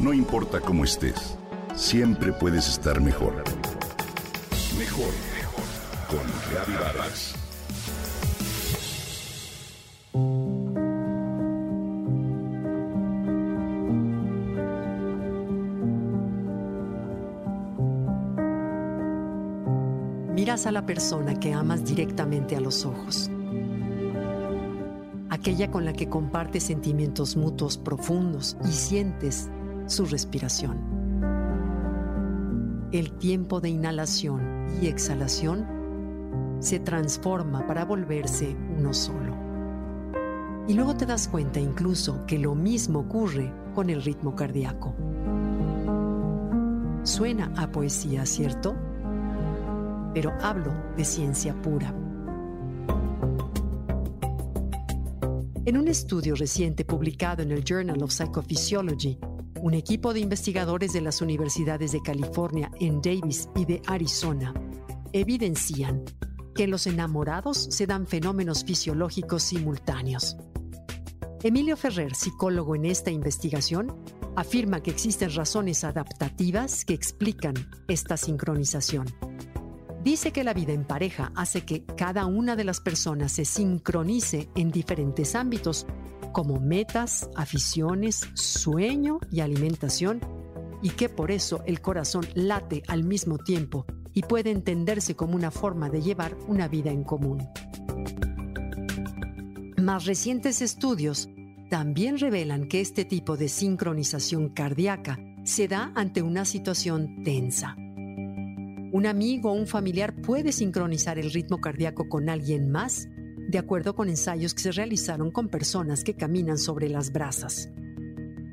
No importa cómo estés, siempre puedes estar mejor. Mejor, mejor. Con Reavivadas. Miras a la persona que amas directamente a los ojos. Aquella con la que compartes sentimientos mutuos profundos y sientes su respiración. El tiempo de inhalación y exhalación se transforma para volverse uno solo. Y luego te das cuenta incluso que lo mismo ocurre con el ritmo cardíaco. Suena a poesía, ¿cierto? Pero hablo de ciencia pura. En un estudio reciente publicado en el Journal of Psychophysiology, un equipo de investigadores de las universidades de California en Davis y de Arizona evidencian que los enamorados se dan fenómenos fisiológicos simultáneos. Emilio Ferrer, psicólogo en esta investigación, afirma que existen razones adaptativas que explican esta sincronización. Dice que la vida en pareja hace que cada una de las personas se sincronice en diferentes ámbitos, como metas, aficiones, sueño y alimentación, y que por eso el corazón late al mismo tiempo y puede entenderse como una forma de llevar una vida en común. Más recientes estudios también revelan que este tipo de sincronización cardíaca se da ante una situación tensa. Un amigo o un familiar puede sincronizar el ritmo cardíaco con alguien más de acuerdo con ensayos que se realizaron con personas que caminan sobre las brasas.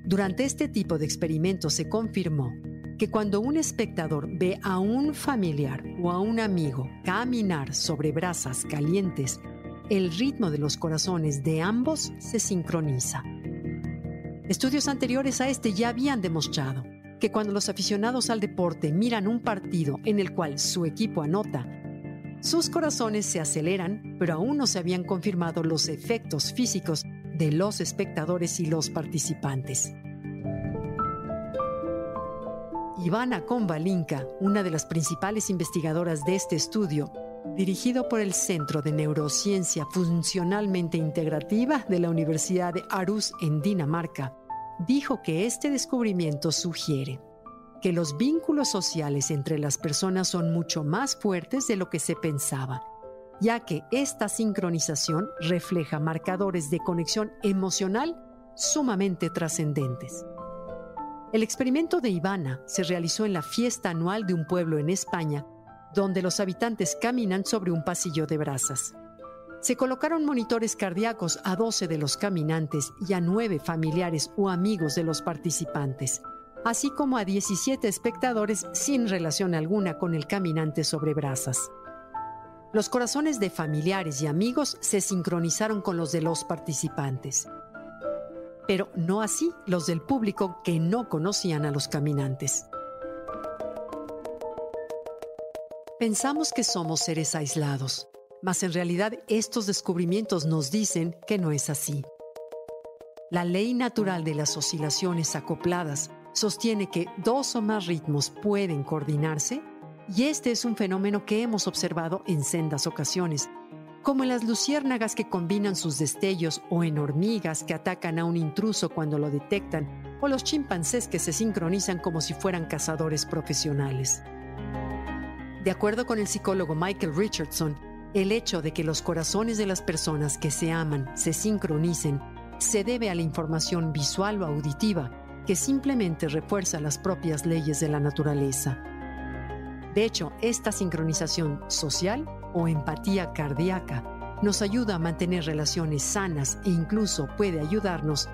Durante este tipo de experimentos se confirmó que cuando un espectador ve a un familiar o a un amigo caminar sobre brasas calientes, el ritmo de los corazones de ambos se sincroniza. Estudios anteriores a este ya habían demostrado que cuando los aficionados al deporte miran un partido en el cual su equipo anota, sus corazones se aceleran, pero aún no se habían confirmado los efectos físicos de los espectadores y los participantes. Ivana Konvalinka, una de las principales investigadoras de este estudio, dirigido por el Centro de Neurociencia Funcionalmente Integrativa de la Universidad de Aarhus en Dinamarca, dijo que este descubrimiento sugiere que los vínculos sociales entre las personas son mucho más fuertes de lo que se pensaba, ya que esta sincronización refleja marcadores de conexión emocional sumamente trascendentes. El experimento de Ivana se realizó en la fiesta anual de un pueblo en España, donde los habitantes caminan sobre un pasillo de brasas. Se colocaron monitores cardíacos a 12 de los caminantes y a 9 familiares o amigos de los participantes así como a 17 espectadores sin relación alguna con el caminante sobre brasas. Los corazones de familiares y amigos se sincronizaron con los de los participantes, pero no así los del público que no conocían a los caminantes. Pensamos que somos seres aislados, mas en realidad estos descubrimientos nos dicen que no es así. La ley natural de las oscilaciones acopladas sostiene que dos o más ritmos pueden coordinarse y este es un fenómeno que hemos observado en sendas ocasiones, como en las luciérnagas que combinan sus destellos o en hormigas que atacan a un intruso cuando lo detectan o los chimpancés que se sincronizan como si fueran cazadores profesionales. De acuerdo con el psicólogo Michael Richardson, el hecho de que los corazones de las personas que se aman se sincronicen se debe a la información visual o auditiva que simplemente refuerza las propias leyes de la naturaleza. De hecho, esta sincronización social o empatía cardíaca nos ayuda a mantener relaciones sanas e incluso puede ayudarnos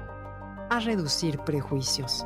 a reducir prejuicios.